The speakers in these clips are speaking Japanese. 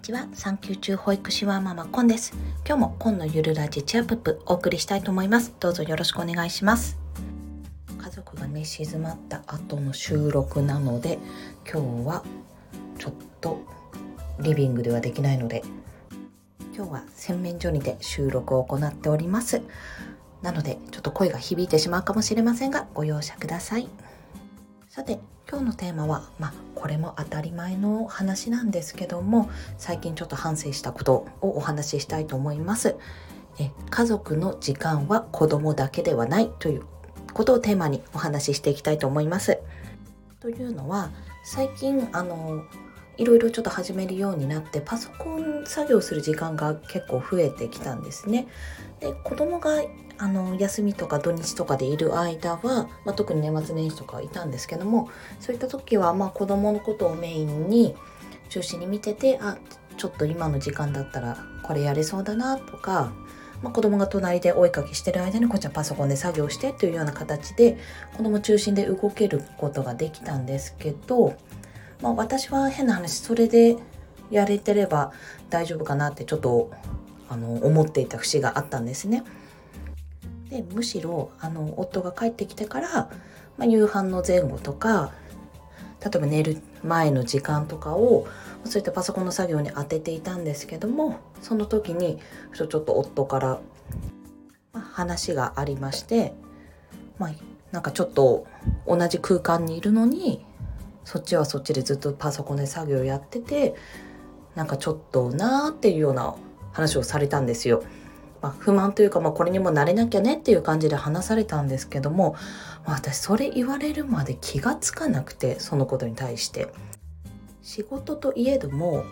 ちは。産休中保育士はママコンです。今日もコンのゆるラジチアップップお送りしたいと思います。どうぞよろしくお願いします。家族がね静まった後の収録なので今日はちょっとリビングではできないので今日は洗面所にて収録を行っております。なのでちょっと声が響いてしまうかもしれませんがご容赦ください。さて今日のテーマはまあこれも当たり前の話なんですけども最近ちょっと反省したことをお話ししたいと思います。え家族の時間は子供だけではないということをテーマにお話ししていきたいと思います。というのは最近あのいろいろちょっと始めるようになってパソコン作業する時間が結構増えてきたんですね。で子供があの休みとか土日とかでいる間は、まあ、特に年末年始とかはいたんですけどもそういった時はまあ子供のことをメインに中心に見ててあちょっと今の時間だったらこれやれそうだなとか、まあ、子供が隣で追いかけしてる間にこっちはパソコンで作業してというような形で子供中心で動けることができたんですけどまあ、私は変な話それでやれてれば大丈夫かなってちょっとあの思っていた節があったんですね。でむしろあの夫が帰ってきてから、まあ、夕飯の前後とか例えば寝る前の時間とかをそういったパソコンの作業に当てていたんですけどもその時にちょっと夫から、話がありまして、まあ、なんかちょっと同じ空間にいるのにそっちはそっちでずっとパソコンで作業やっててなんかちょっとなーっていうような話をされたんですよ。まあ、不満というか、まあ、これにも慣れなきゃねっていう感じで話されたんですけども、まあ、私それ言われるまで気がつかなくてそのことに対して仕事といえども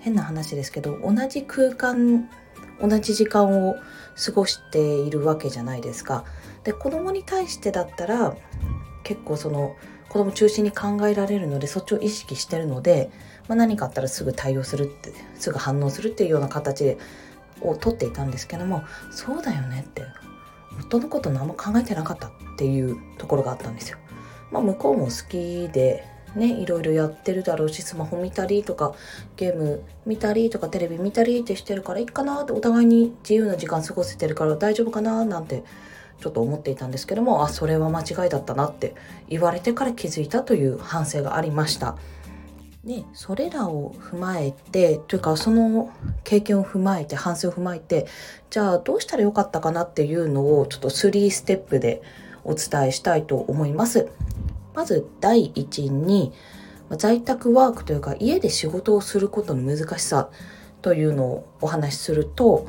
変な話ですけど同じ空間同じ時間を過ごしているわけじゃないですか。で子供に対してだったら結構その子供中心に考えられるのでそっちを意識してるので、まあ、何かあったらすぐ対応するってすぐ反応するっていうような形を取っていたんですけどもそうだよねって夫のこと何も考えてなかったっていうところがあったんですよ。まあ、向こうも好きでね、いろいろやってるだろうしスマホ見たりとかゲーム見たりとかテレビ見たりってしてるからいいかなってお互いに自由な時間過ごせてるから大丈夫かななんてちょっと思っていたんですけどもあそれは間違いだったなって言われてから気づいたという反省がありました。でそれらを踏まえてというかその経験を踏まえて反省を踏まえてじゃあどうしたらよかったかなっていうのをちょっと3ステップでお伝えしたいと思います。まず第一に在宅ワークというか家で仕事をすることの難しさというのをお話しすると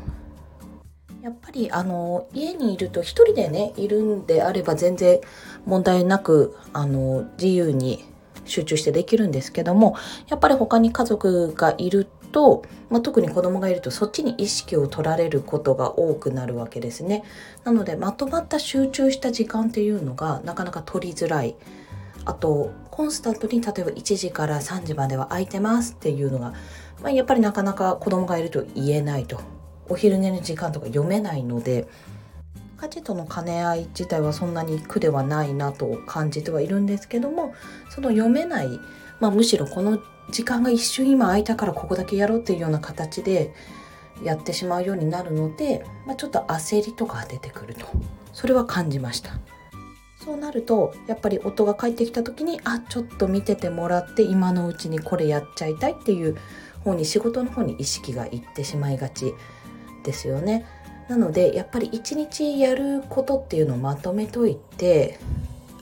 やっぱりあの家にいると一人でねいるんであれば全然問題なくあの自由に集中してできるんですけどもやっぱり他に家族がいると、まあ、特に子供がいるとそっちに意識を取られることが多くなるわけですね。なのでまとまった集中した時間っていうのがなかなか取りづらい。あとコンスタントに例えば1時から3時までは空いてますっていうのが、まあ、やっぱりなかなか子供がいると言えないとお昼寝の時間とか読めないので家事との兼ね合い自体はそんなに苦ではないなと感じてはいるんですけどもその読めない、まあ、むしろこの時間が一瞬今空いたからここだけやろうっていうような形でやってしまうようになるので、まあ、ちょっと焦りとか出てくると。それは感じました。そうなるとやっぱり夫が帰ってきた時にあちょっと見ててもらって今のうちにこれやっちゃいたいっていう方に仕事の方に意識がいってしまいがち。ですよね。なのでやっぱり一日やることっていうのをまとめといて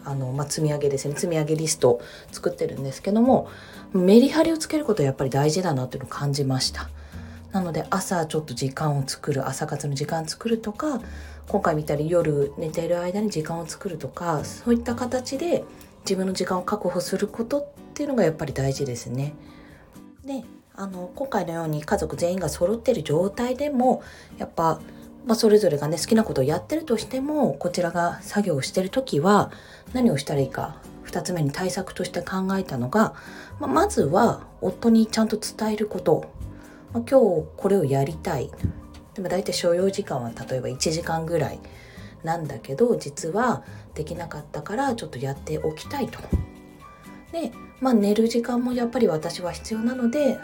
あの、まあ、積み上げですね。積み上げリスト作ってるんですけどもメリハリをつけることはやっぱり大事だなっていうのを感じました。なので朝ちょっと時間を作る朝活の時間作るとか今回見たり夜寝ている間に時間を作るとかそういった形で自分の時間を確保することっていうのがやっぱり大事ですね。であの今回のように家族全員が揃ってる状態でもやっぱ、まあ、それぞれがね好きなことをやってるとしてもこちらが作業をしてる時は何をしたらいいか2つ目に対策として考えたのが、まあ、まずは夫にちゃんと伝えること、まあ、今日これをやりたいでも大体所要時間は例えば1時間ぐらいなんだけど実はできなかったからちょっとやっておきたいと。でまあ寝る時間もやっぱり私は必要なので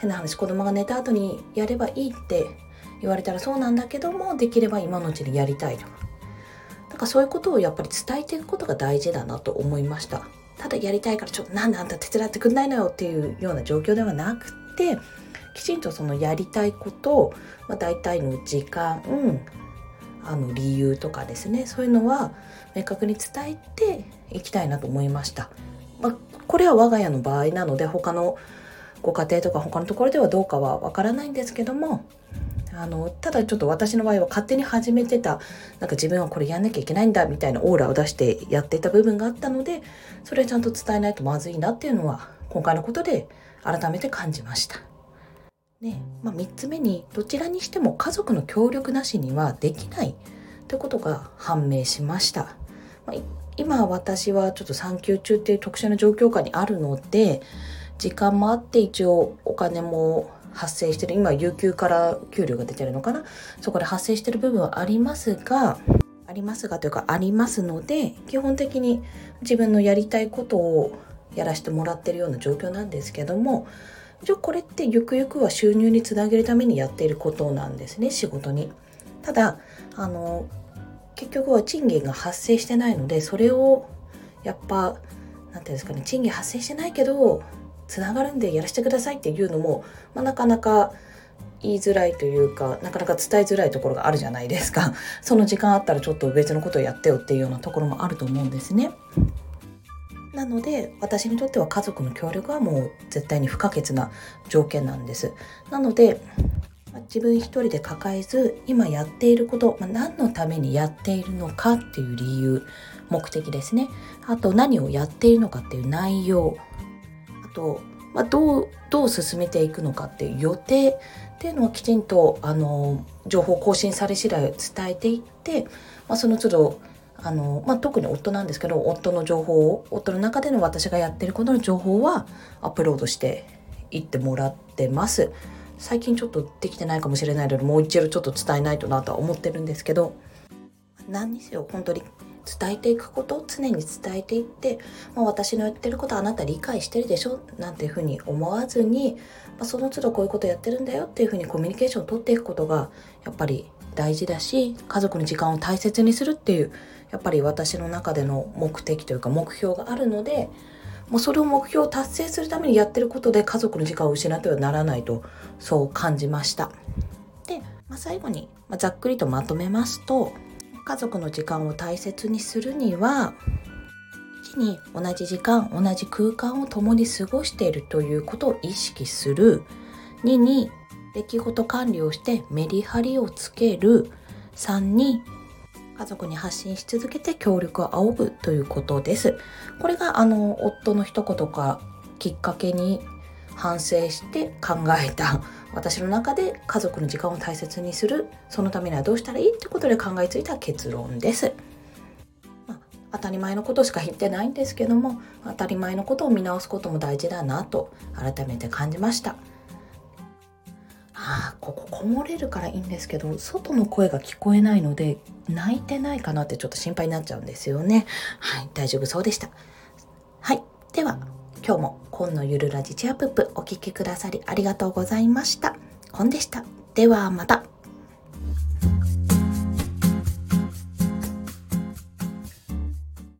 変な話子供が寝た後にやればいいって言われたらそうなんだけどもできれば今のうちにやりたいとだかそういうことをやっぱり伝えていくことが大事だなと思いましたただやりたいからちょっとなんであんた手伝ってくんないのよっていうような状況ではなくてきちんとそのやりたいことを、まあ、大体の時間あの理由とかですねそういうのは明確に伝えていきたいなと思いました。まあ、これは我が家の場合なので他のご家庭とか他のところではどうかはわからないんですけどもあのただちょっと私の場合は勝手に始めてたなんか自分はこれやんなきゃいけないんだみたいなオーラを出してやっていた部分があったのでそれをちゃんと伝えないとまずいなっていうのは今回のことで改めて感じました。ねまあ、3つ目にどちらにしても家族の協力なしにはできないということが判明しました。まあ、今私はちょっと産休中っていう特殊な状況下にあるので時間もあって一応お金も発生してる今有給から給料が出てるのかな？そこで発生してる部分はありますがありますがというかありますので基本的に自分のやりたいことをやらせてもらってるような状況なんですけども一応これってゆくゆくは収入につなげるためにやっていることなんですね仕事に。ただあの結局は賃金が発生してないのでそれをやっぱ何て言うんですかね賃金発生してないけどつながるんでやらせてくださいっていうのも、まあ、なかなか言いづらいというかなかなか伝えづらいところがあるじゃないですか その時間あったらちょっと別のことをやってよっていうようなところもあると思うんですね。なので私にとっては家族の協力はもう絶対に不可欠な条件なんです。なので自分一人で抱えず今やっていること、まあ、何のためにやっているのかっていう理由目的ですねあと何をやっているのかっていう内容と、まあ、どうどう進めていくのかっていう予定っていうのはきちんとあの情報更新され次第伝えていって、まあ、その都度あの、まあ、特に夫なんですけど夫の情報を夫の中での私がやってることの情報はアップロードしていってもらってます。最近ちょっとできてないかもしれないのでもう一度ちょっと伝えないとなとは思ってるんですけど何にせよ本当に伝えていくこと常に伝えていって、まあ、私の言ってることあなた理解してるでしょなんていうふうに思わずに、まあ、その都度こういうことやってるんだよっていうふうにコミュニケーションを取っていくことがやっぱり大事だし家族の時間を大切にするっていうやっぱり私の中での目的というか目標があるのでもうそれを目標を達成するためにやってることで家族の時間を失ってはならないとそう感じました。で、まあ、最後に、ま、ざっくりとまとめますと家族の時間を大切にするには1に同じ時間同じ空間を共に過ごしているということを意識する2に出来事管理をしてメリハリをつける3に家族に発信し続けて協力を仰ぐということです。これがあの夫の一言かきっかけに反省して考えた私の中で家族の時間を大切にするそのためにはどうしたらいいってことで考えついた結論です。ま、当たり前のことしか言ってないんですけども当たり前のことを見直すことも大事だなと改めて感じました。あこここもれるからいいんですけど外の声が聞こえないので泣いてないかなってちょっと心配になっちゃうんですよねはい大丈夫そうでしたはいでは今日も今のゆるラジチェアプップお聴きくださりありがとうございました。コンでした。ではまた。